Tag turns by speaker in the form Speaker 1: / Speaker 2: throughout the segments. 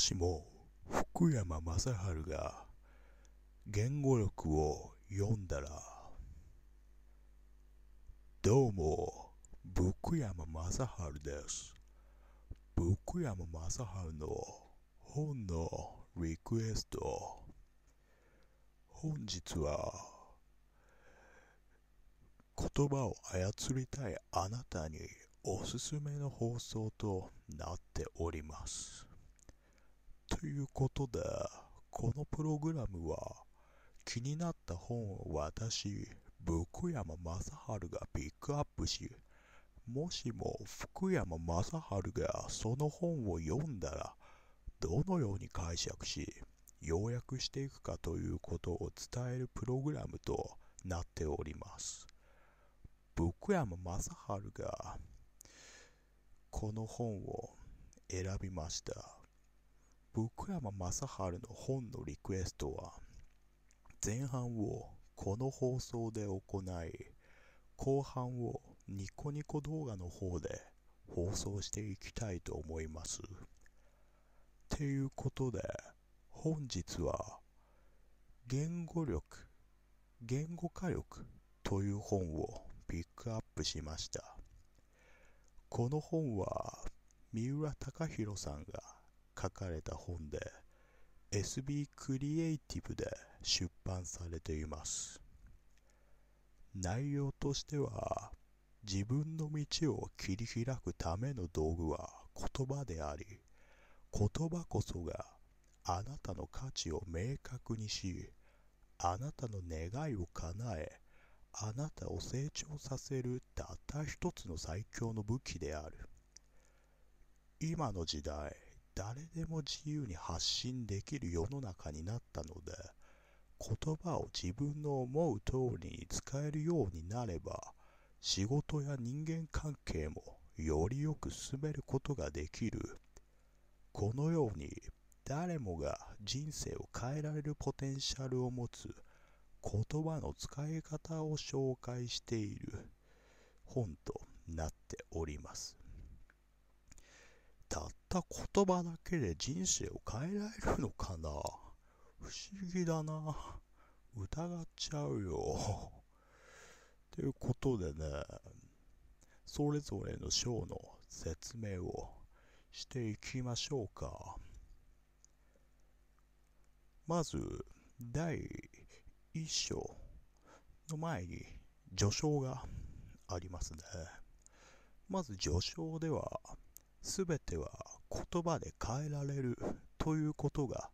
Speaker 1: しも福山雅治が言語力を読んだらどうも福山雅治です。福山雅治の本のリクエスト。本日は言葉を操りたいあなたにおすすめの放送となっております。ということでこのプログラムは気になった本を私福山雅治がピックアップしもしも福山雅治がその本を読んだらどのように解釈し要約していくかということを伝えるプログラムとなっております。福山雅治がこの本を選びました。福山雅治の本のリクエストは前半をこの放送で行い後半をニコニコ動画の方で放送していきたいと思います。ていうことで本日は言語力言語化力という本をピックアップしました。この本は三浦貴大さんが書かれた本で SB クリエイティブで出版されています。内容としては自分の道を切り開くための道具は言葉であり言葉こそがあなたの価値を明確にしあなたの願いを叶えあなたを成長させるたった一つの最強の武器である。今の時代誰でも自由に発信できる世の中になったので言葉を自分の思う通りに使えるようになれば仕事や人間関係もよりよく進めることができる。このように誰もが人生を変えられるポテンシャルを持つ言葉の使い方を紹介している本となっております。たった言葉だけで人生を変えられるのかな？不思議だな。疑っちゃうよ。ということでねそれぞれの章の説明をしていきましょうか。まず第1章の前に序章がありますね。まず序章ではすべては言葉で変えられるということが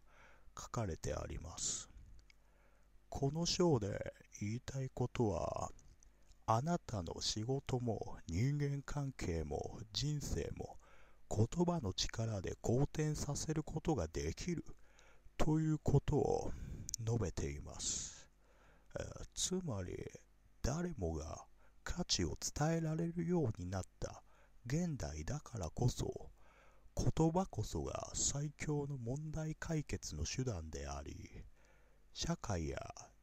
Speaker 1: 書かれてあります。この章で言いたいことは、あなたの仕事も人間関係も人生も言葉の力で好転させることができるということを述べています。えつまり誰もが価値を伝えられるようになった現代だからこそ言葉こそが最強の問題解決の手段であり社会や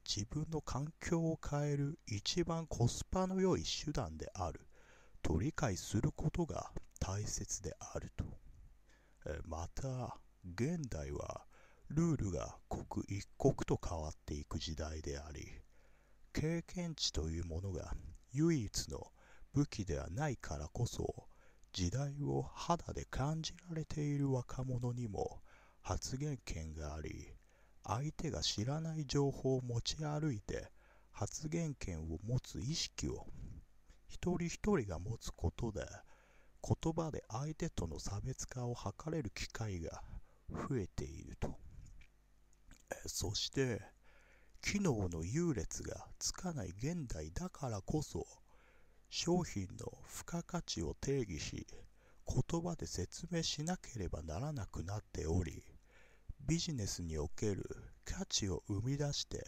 Speaker 1: 自分の環境を変える一番コスパの良い手段であると理解することが大切であると。また現代はルールが刻一刻と変わっていく時代であり経験値というものが唯一の武器ではないからこそ時代を肌で感じられている若者にも発言権があり相手が知らない情報を持ち歩いて発言権を持つ意識を一人一人が持つことで言葉で相手との差別化を図れる機会が増えていると。そして機能の優劣がつかない現代だからこそ商品の付加価値を定義し言葉で説明しなければならなくなっておりビジネスにおける価値を生み出して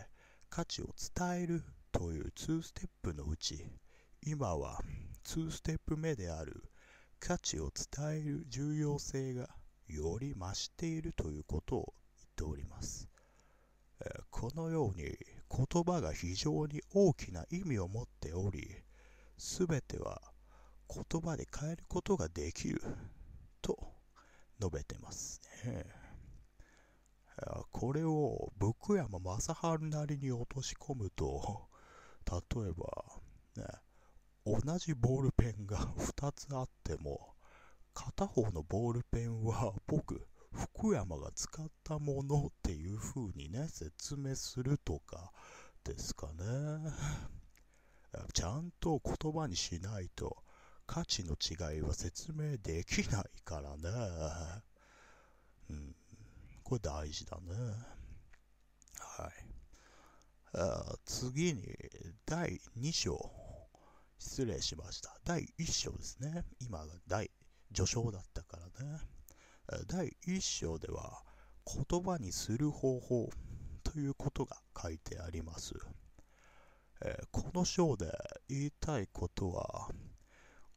Speaker 1: 価値を伝えるという2ステップのうち今は2ステップ目である価値を伝える重要性がより増しているということを言っております。このように言葉が非常に大きな意味を持っておりすべては言葉で変えることができると述べてますね。これを福山雅治なりに落とし込むと、例えば、ね、同じボールペンが2つあっても、片方のボールペンは僕、福山が使ったものっていう風にね、説明するとかですかね。ちゃんと言葉にしないと価値の違いは説明できないからね。うん、これ大事だね。はい。あ次に、第2章。失礼しました。第1章ですね。今第、序章だったからね。第1章では、言葉にする方法ということが書いてあります。えー、この章で言いたいことは、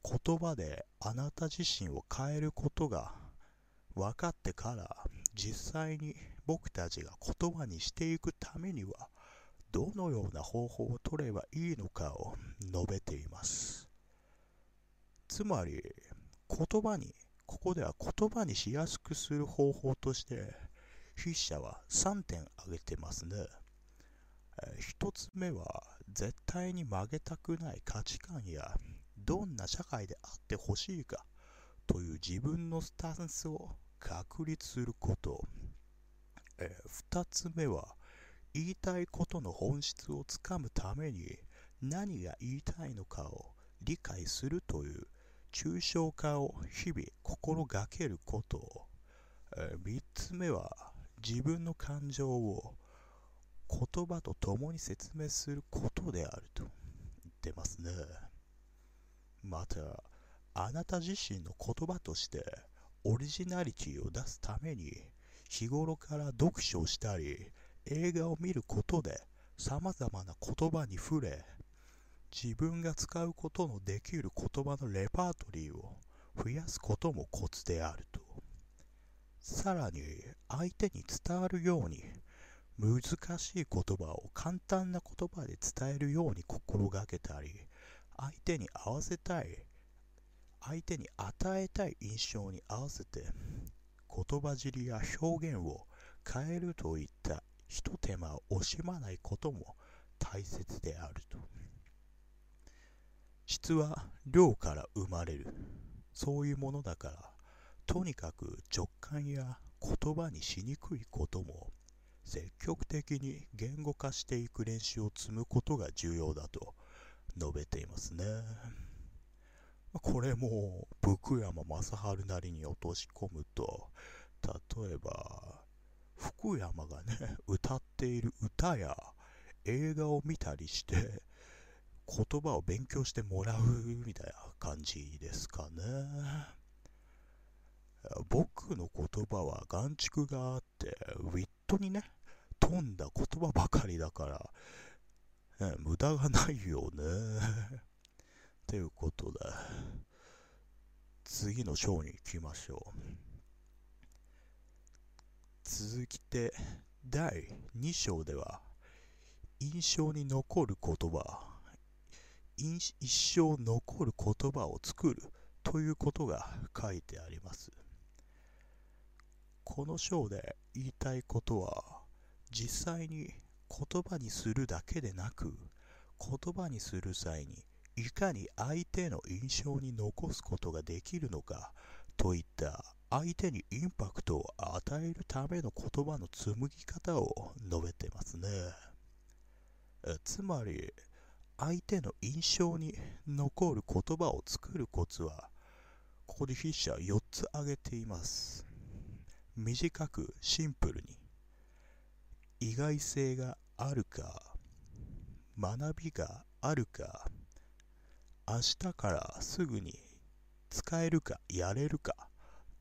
Speaker 1: 言葉であなた自身を変えることが分かってから実際に僕たちが言葉にしていくためにはどのような方法を取ればいいのかを述べています。つまり言葉にここでは言葉にしやすくする方法として筆者は3点挙げてますね。1つ目は絶対に曲げたくない価値観やどんな社会であってほしいかという自分のスタンスを確立すること、え2つ目は言いたいことの本質をつかむために何が言いたいのかを理解するという抽象化を日々心がけること、え3つ目は自分の感情を言葉と共に説明することであると言ってますね。また、あなた自身の言葉としてオリジナリティを出すために日頃から読書をしたり映画を見ることで様々な言葉に触れ自分が使うことのできる言葉のレパートリーを増やすこともコツであるとさらに相手に伝わるように難しい言葉を簡単な言葉で伝えるように心がけたり相手に合わせたい相手に与えたい印象に合わせて言葉尻や表現を変えるといったひと手間を惜しまないことも大切であると。質は量から生まれる。そういうものだからとにかく直感や言葉にしにくいことも積極的に言語化していく練習を積むことが重要だと述べていますね。これも福山雅治なりに落とし込むと、例えば、福山がね、歌っている歌や映画を見たりして、言葉を勉強してもらうみたいな感じですかね。僕の言葉は眼蓄があって、ウィットにね、飛んだ言葉ばかりだから、ね、無駄がないよね。ということで、次の章に行きましょう。続きて、第2章では、印象に残る言葉、一生残る言葉を作るということが書いてあります。この章で言いたいことは、実際に言葉にするだけでなく言葉にする際にいかに相手の印象に残すことができるのかといった相手にインパクトを与えるための言葉の紡ぎ方を述べてますね。つまり相手の印象に残る言葉を作るコツはここで筆者は4つ挙げています。短くシンプルに意外性があるか学びがあるか明日からすぐに使えるかやれるか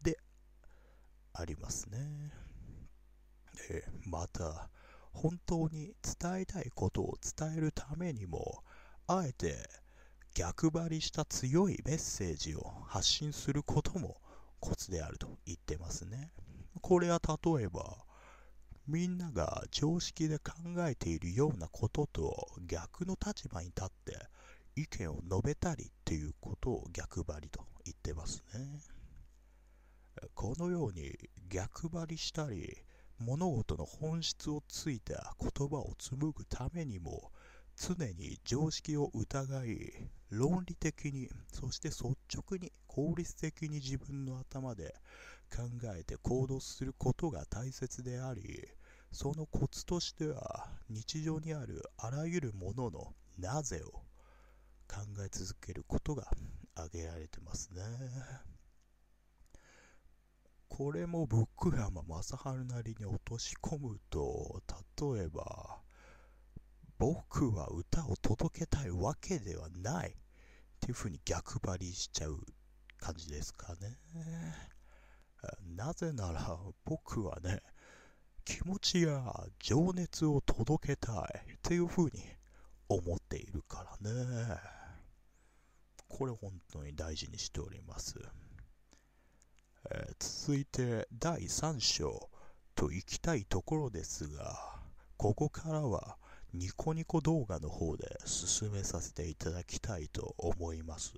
Speaker 1: でありますね。でまた本当に伝えたいことを伝えるためにもあえて逆張りした強いメッセージを発信することもコツであると言ってますね。これは例えばみんなが常識で考えているようなことと逆の立場に立って意見を述べたりっていうことを逆張りと言ってますね。このように逆張りしたり物事の本質をついた言葉を紡ぐためにも常に常識を疑い論理的にそして率直に効率的に自分の頭で考えて行動することが大切でありそのコツとしては日常にあるあらゆるもののなぜを考え続けることが挙げられてますね。これも僕山雅治なりに落とし込むと、例えば、僕は歌を届けたいわけではないっていう風に逆張りしちゃう感じですかね。なぜなら僕はね、気持ちや情熱を届けたいっていう風に思っているからね。これ本当に大事にしております。えー、続いて第3章と行きたいところですが、ここからはニコニコ動画の方で進めさせていただきたいと思います。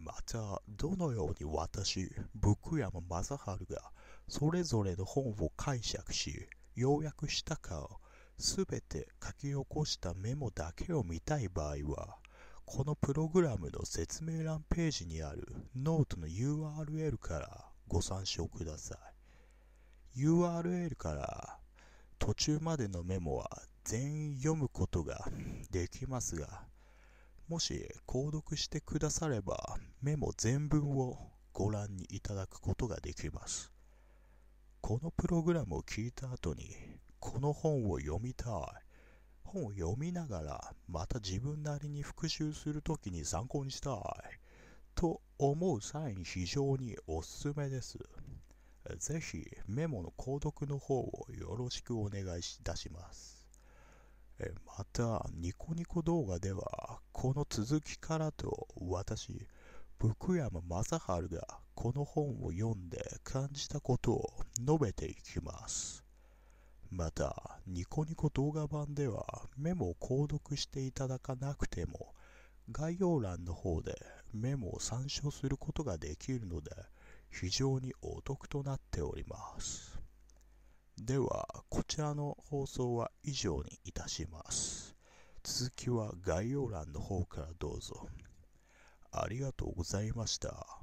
Speaker 1: また、どのように私、福山雅治がそれぞれの本を解釈し、要約したかをすべて書き起こしたメモだけを見たい場合は、このプログラムの説明欄ページにあるノートの URL からご参照ください。URL から途中までのメモは全員読むことができますが、もし購読してくださればメモ全文をご覧にいただくことができます。このプログラムを聞いた後にこの本を読みたい。本を読みながらまた自分なりに復習するときに参考にしたい。と思う際に非常におすすめです。ぜひメモの購読の方をよろしくお願いいたします。また、ニコニコ動画では、この続きからと私、福山雅治がこの本を読んで感じたことを述べていきます。また、ニコニコ動画版ではメモを購読していただかなくても、概要欄の方でメモを参照することができるので、非常にお得となっております。では、こちらの放送は以上にいたします。続きは概要欄の方からどうぞ。ありがとうございました。